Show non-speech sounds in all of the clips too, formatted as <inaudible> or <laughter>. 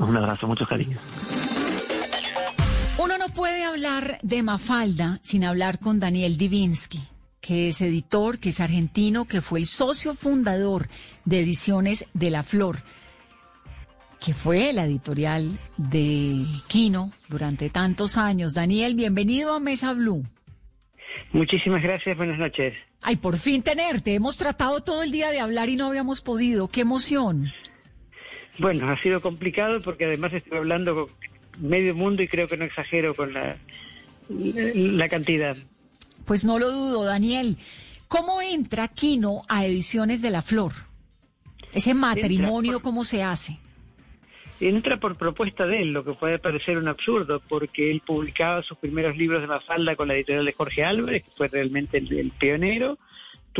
Un abrazo, muchos cariños. Uno no puede hablar de Mafalda sin hablar con Daniel Divinsky, que es editor, que es argentino, que fue el socio fundador de Ediciones de la Flor, que fue la editorial de Kino durante tantos años. Daniel, bienvenido a Mesa Blue. Muchísimas gracias, buenas noches. Ay, por fin tenerte. Hemos tratado todo el día de hablar y no habíamos podido. ¡Qué emoción! Bueno, ha sido complicado porque además estoy hablando con medio mundo y creo que no exagero con la, la cantidad. Pues no lo dudo, Daniel. ¿Cómo entra Kino a Ediciones de la Flor? Ese matrimonio, por- ¿cómo se hace? Entra por propuesta de él, lo que puede parecer un absurdo, porque él publicaba sus primeros libros de Mafalda con la editorial de Jorge Álvarez, que fue realmente el, el pionero.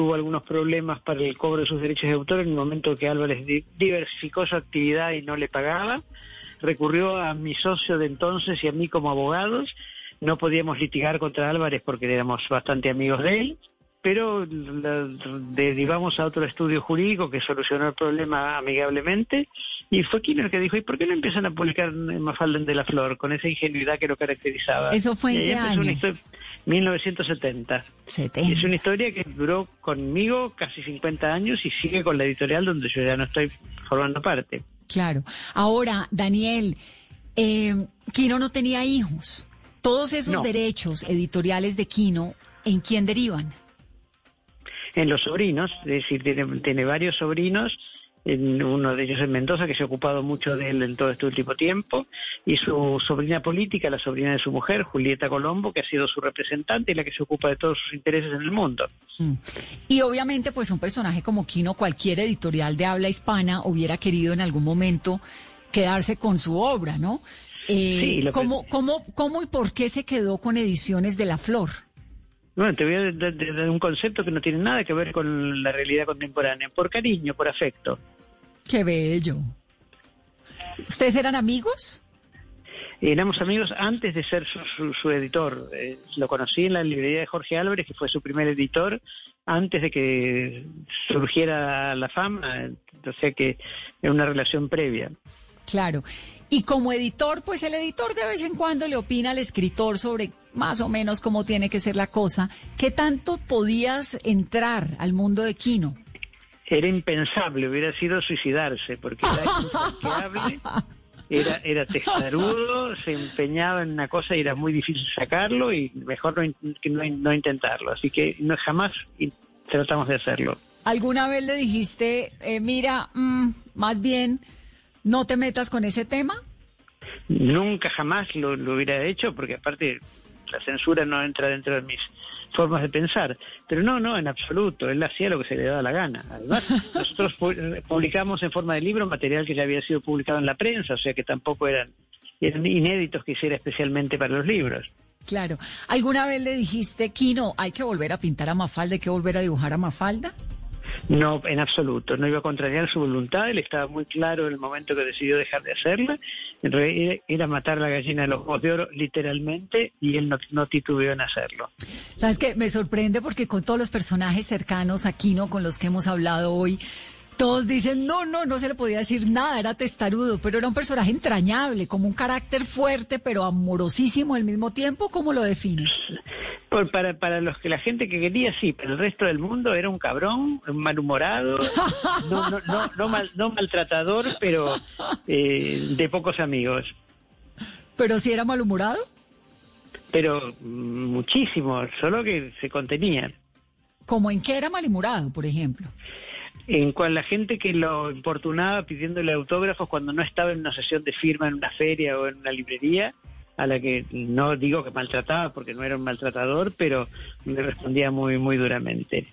Tuvo algunos problemas para el cobro de sus derechos de autor en el momento que Álvarez di- diversificó su actividad y no le pagaba. Recurrió a mi socio de entonces y a mí como abogados. No podíamos litigar contra Álvarez porque éramos bastante amigos de él pero la derivamos a otro estudio jurídico que solucionó el problema amigablemente y fue Kino el que dijo, ¿y por qué no empiezan a publicar en Mafalda de la Flor con esa ingenuidad que lo caracterizaba? ¿Eso fue en Y ahí qué empezó año? una histo- 1970. Setenta. Es una historia que duró conmigo casi 50 años y sigue con la editorial donde yo ya no estoy formando parte. Claro. Ahora, Daniel, eh, Kino no tenía hijos. Todos esos No. derechos editoriales de Kino, ¿en quién derivan? En los sobrinos, es decir, tiene, tiene varios sobrinos, en uno de ellos en Mendoza, que se ha ocupado mucho de él en todo este último tiempo, y su sobrina política, la sobrina de su mujer, Julieta Colombo, que ha sido su representante y la que se ocupa de todos sus intereses en el mundo. Mm. Y obviamente, pues un personaje como Kino, cualquier editorial de habla hispana hubiera querido en algún momento quedarse con su obra, ¿no? Eh, Sí, lo que- ¿cómo, cómo, ¿Cómo y por qué se quedó con Ediciones de la Flor? Bueno, te voy a dar un concepto que no tiene nada que ver con la realidad contemporánea, por cariño, por afecto. Qué bello. ¿Ustedes eran amigos? Éramos amigos antes de ser su, su- su editor. Eh, lo conocí en la librería de Jorge Álvarez, que fue su primer editor, antes de que surgiera la fama. O sea que era una relación previa. Claro. Y como editor, pues el editor de vez en cuando le opina al escritor sobre más o menos cómo tiene que ser la cosa. ¿Qué tanto podías entrar al mundo de Kino? Era impensable, hubiera sido suicidarse, porque era era, era testarudo, se empeñaba en una cosa y era muy difícil sacarlo y mejor no, intentarlo. Así que no jamás tratamos de hacerlo. ¿Alguna vez le dijiste, eh, mira, mm, más bien, no te metas con ese tema? Nunca jamás lo, lo hubiera hecho, porque aparte la censura no entra dentro de mis formas de pensar. Pero no, no, en absoluto. Él hacía lo que se le daba la gana. Además, <laughs> nosotros pu- publicamos en forma de libro material que ya había sido publicado en la prensa, o sea que tampoco eran, eran inéditos que hiciera especialmente para los libros. Claro. ¿Alguna vez le dijiste, Kino, hay que volver a pintar a Mafalda, hay que volver a dibujar a Mafalda? No, en absoluto. No iba a contrariar su voluntad. Él estaba muy claro en el momento que decidió dejar de hacerla. En realidad era matar la gallina de los ojos de oro, literalmente, y él no, no titubeó en hacerlo. ¿Sabes qué? Me sorprende porque con todos los personajes cercanos a Kino con los que hemos hablado hoy, todos dicen, no, no, no se le podía decir nada, era testarudo, pero era un personaje entrañable, como un carácter fuerte, pero amorosísimo al mismo tiempo. ¿Cómo lo defines? <laughs> Por- para, para los que la gente que quería, sí, pero el resto del mundo era un cabrón, un malhumorado, no, no, no, no, mal- no maltratador, pero eh, de pocos amigos. ¿Pero si era malhumorado? Pero mm, muchísimo, solo que se contenía. ¿Como en qué era malhumorado, por ejemplo? En cual la gente que lo importunaba pidiéndole autógrafos cuando no estaba en una sesión de firma en una feria o en una librería, a la que no digo que maltrataba porque no era un maltratador, pero me respondía muy, muy duramente.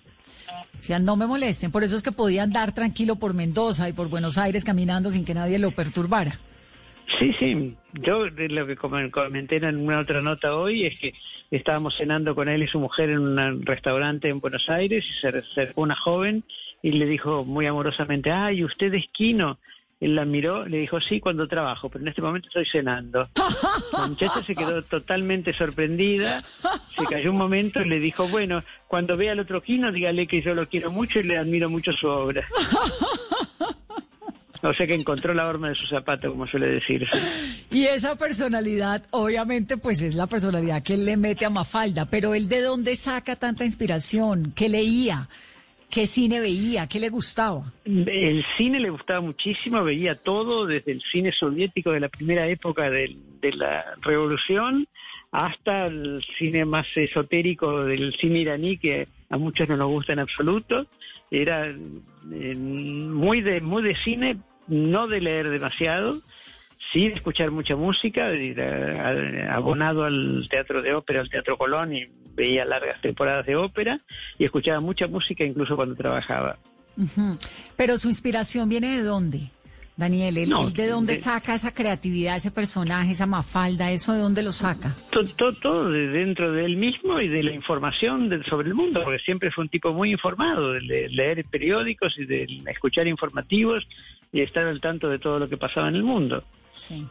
Decían, no me molesten, por eso es que podía andar tranquilo por Mendoza y por Buenos Aires caminando sin que nadie lo perturbara. Sí, sí. Yo lo que comenté en una otra nota hoy es que estábamos cenando con él y su mujer en un restaurante en Buenos Aires y se acercó una joven y le dijo muy amorosamente, ay, ¿usted es Quino? Él la miró, le dijo, sí, cuando trabajo, pero en este momento estoy cenando. <laughs> La muchacha se quedó totalmente sorprendida, se cayó un momento y le dijo, bueno, cuando vea al otro Quino, dígale que yo lo quiero mucho y le admiro mucho su obra. O sea que encontró la horma de su zapato, como suele decirse. Y esa personalidad, obviamente, pues es la personalidad que él le mete a Mafalda, pero él de dónde saca tanta inspiración, qué leía, qué cine veía, qué le gustaba. El cine le gustaba muchísimo, veía todo, desde el cine soviético de la primera época de, la revolución hasta el cine más esotérico del cine iraní, que a muchos no nos gusta en absoluto. Era eh, muy de, muy de cine, no de leer demasiado, sí de escuchar mucha música, abonado al teatro de ópera, al Teatro Colón y veía largas temporadas de ópera y escuchaba mucha música incluso cuando trabajaba. Pero su inspiración viene de dónde? Daniel, ¿de dónde saca esa creatividad, ese personaje, esa mafalda? ¿Eso de dónde lo saca? Todo, todo, de dentro de él mismo y de la información sobre el mundo, porque siempre fue un tipo muy informado, de leer periódicos y de escuchar informativos y estar al tanto de todo lo que pasaba en el mundo. Sí.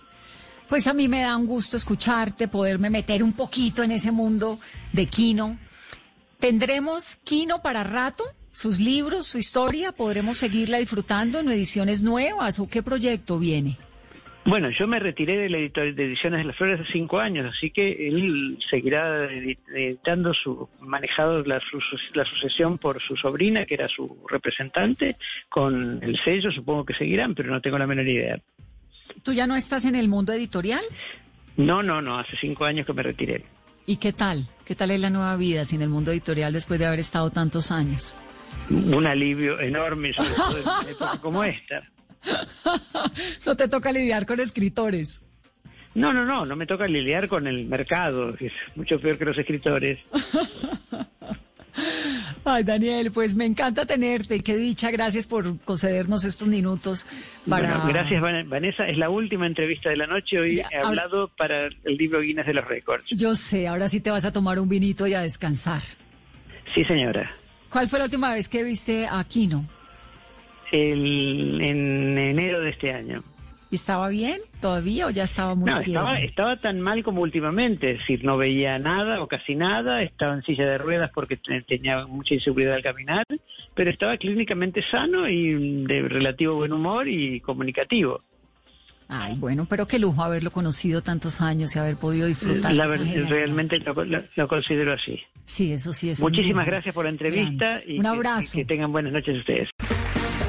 Pues a mí me da un gusto escucharte, poderme meter un poquito en ese mundo de Kino. ¿Tendremos Kino para rato? sus libros, su historia, podremos seguirla disfrutando en ediciones nuevas o qué proyecto viene. Bueno, yo me retiré de la de Ediciones de las Flores hace cinco años, así que él seguirá editando su, manejado la, la, sucesión por su sobrina, que era su representante, con el sello, supongo que seguirán, pero no tengo la menor idea. ¿Tú ya no estás en el mundo editorial? No, no, no, hace cinco años que me retiré. ¿Y qué tal? ¿Qué tal es la nueva vida sin el mundo editorial después de haber estado tantos años? un alivio enorme, sobre todo en una época como esta. <laughs> ¿No te toca lidiar con escritores? No, no, no, no me toca lidiar con el mercado, que es mucho peor que los escritores. <laughs> Ay, Daniel, pues me encanta tenerte. Qué dicha, gracias por concedernos estos minutos. Para... gracias, Vanessa. Es la última entrevista de la noche. Hoy he hablado para el libro Guinness de los Récords. Yo sé, ahora sí te vas a tomar un vinito y a descansar. Sí, señora. ¿Cuál fue la última vez que viste a Kino? El, en enero de este año. ¿Y estaba bien todavía o ya estaba muy no, estaba, estaba, tan mal como últimamente, es decir, no veía nada o casi nada, estaba en silla de ruedas porque tenía mucha inseguridad al caminar, pero estaba clínicamente sano y de relativo buen humor y comunicativo. Ay, bueno, pero qué lujo haberlo conocido tantos años y haber podido disfrutar. La, realmente lo, lo, considero así. Sí, eso sí es. Muchísimas gracias por la entrevista y un abrazo. Que, que tengan buenas noches ustedes.